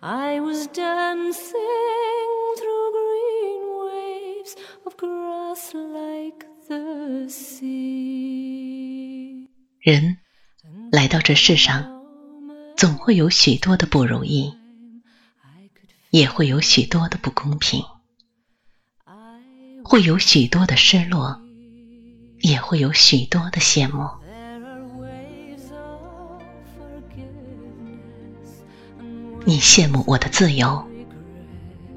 I was dancing through green waves of grass like the sea. 人来到这世上，总会有许多的不如意，也会有许多的不公平，会有许多的失落，也会有许多的羡慕。你羡慕我的自由，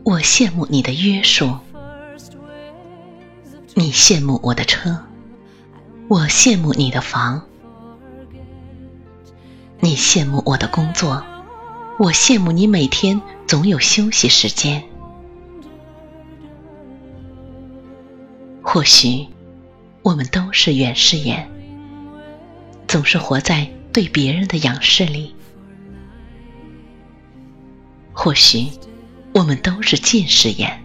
我羡慕你的约束；你羡慕我的车，我羡慕你的房；你羡慕我的工作，我羡慕你每天总有休息时间。或许，我们都是远视眼，总是活在对别人的仰视里；或许，我们都是近视眼，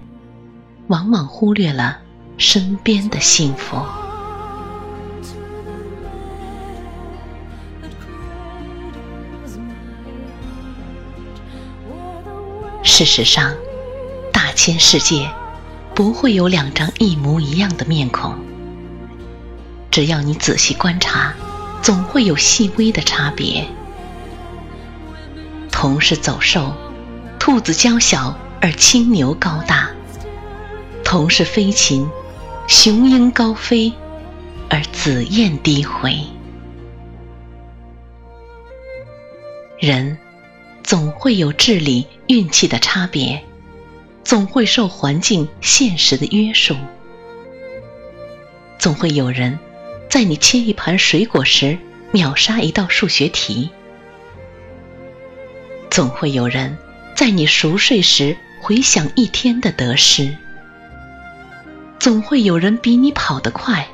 往往忽略了身边的幸福。事实上，大千世界不会有两张一模一样的面孔。只要你仔细观察，总会有细微的差别。同是走兽，兔子娇小而青牛高大；同是飞禽，雄鹰高飞而紫燕低回。人总会有智力、运气的差别，总会受环境、现实的约束，总会有人在你切一盘水果时秒杀一道数学题，总会有人在你熟睡时回想一天的得失，总会有人比你跑得快，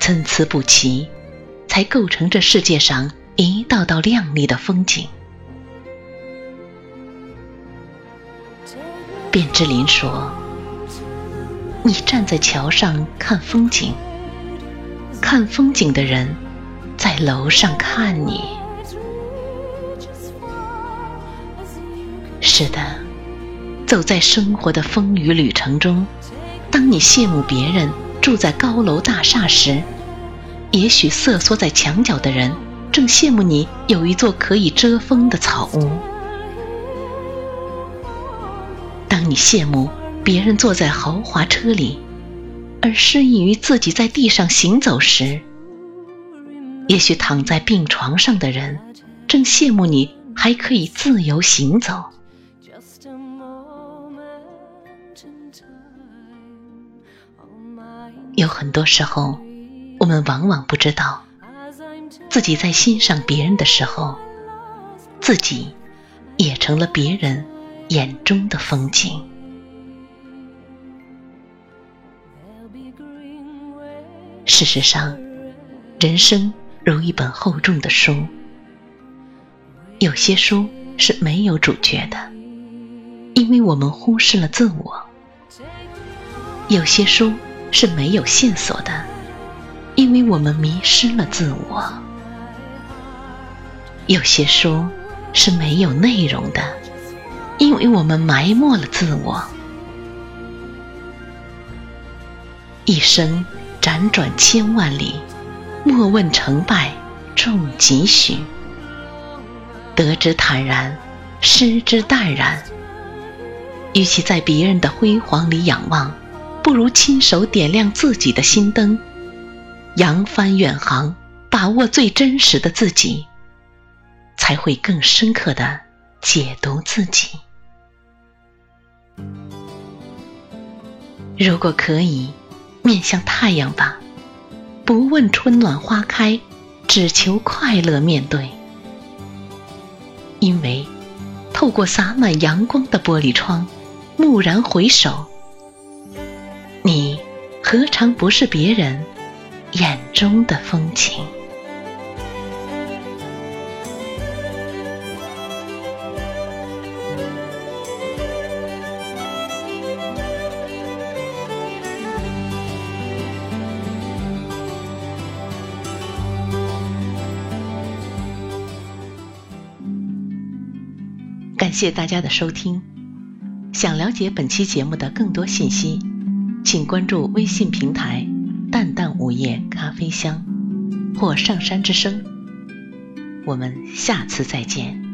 参差不齐，才构成这世界上一道道亮丽的风景。卞之琳说：“你站在桥上看风景，看风景的人在楼上看你。是的，走在生活的风雨旅程中，当你羡慕别人住在高楼大厦时，也许瑟缩在墙角的人正羡慕你有一座可以遮风的草屋。当你羡慕别人坐在豪华车里，而失意于自己在地上行走时，也许躺在病床上的人正羡慕你还可以自由行走。有很多时候，我们往往不知道，自己在欣赏别人的时候，自己也成了别人眼中的风景。事实上，人生如一本厚重的书，有些书是没有主角的，因为我们忽视了自我；有些书是没有线索的，因为我们迷失了自我；有些书是没有内容的，因为我们埋没了自我。一生辗转千万里，莫问成败重几许。得之坦然，失之淡然。与其在别人的辉煌里仰望，不如亲手点亮自己的心灯，扬帆远航，把握最真实的自己，才会更深刻的解读自己。如果可以，面向太阳吧，不问春暖花开，只求快乐面对。因为透过洒满阳光的玻璃窗，蓦然回首，你何尝不是别人眼中的风情？感谢大家的收听。想了解本期节目的更多信息，请关注微信平台“淡淡午夜咖啡香”或“上山之声”。我们下次再见。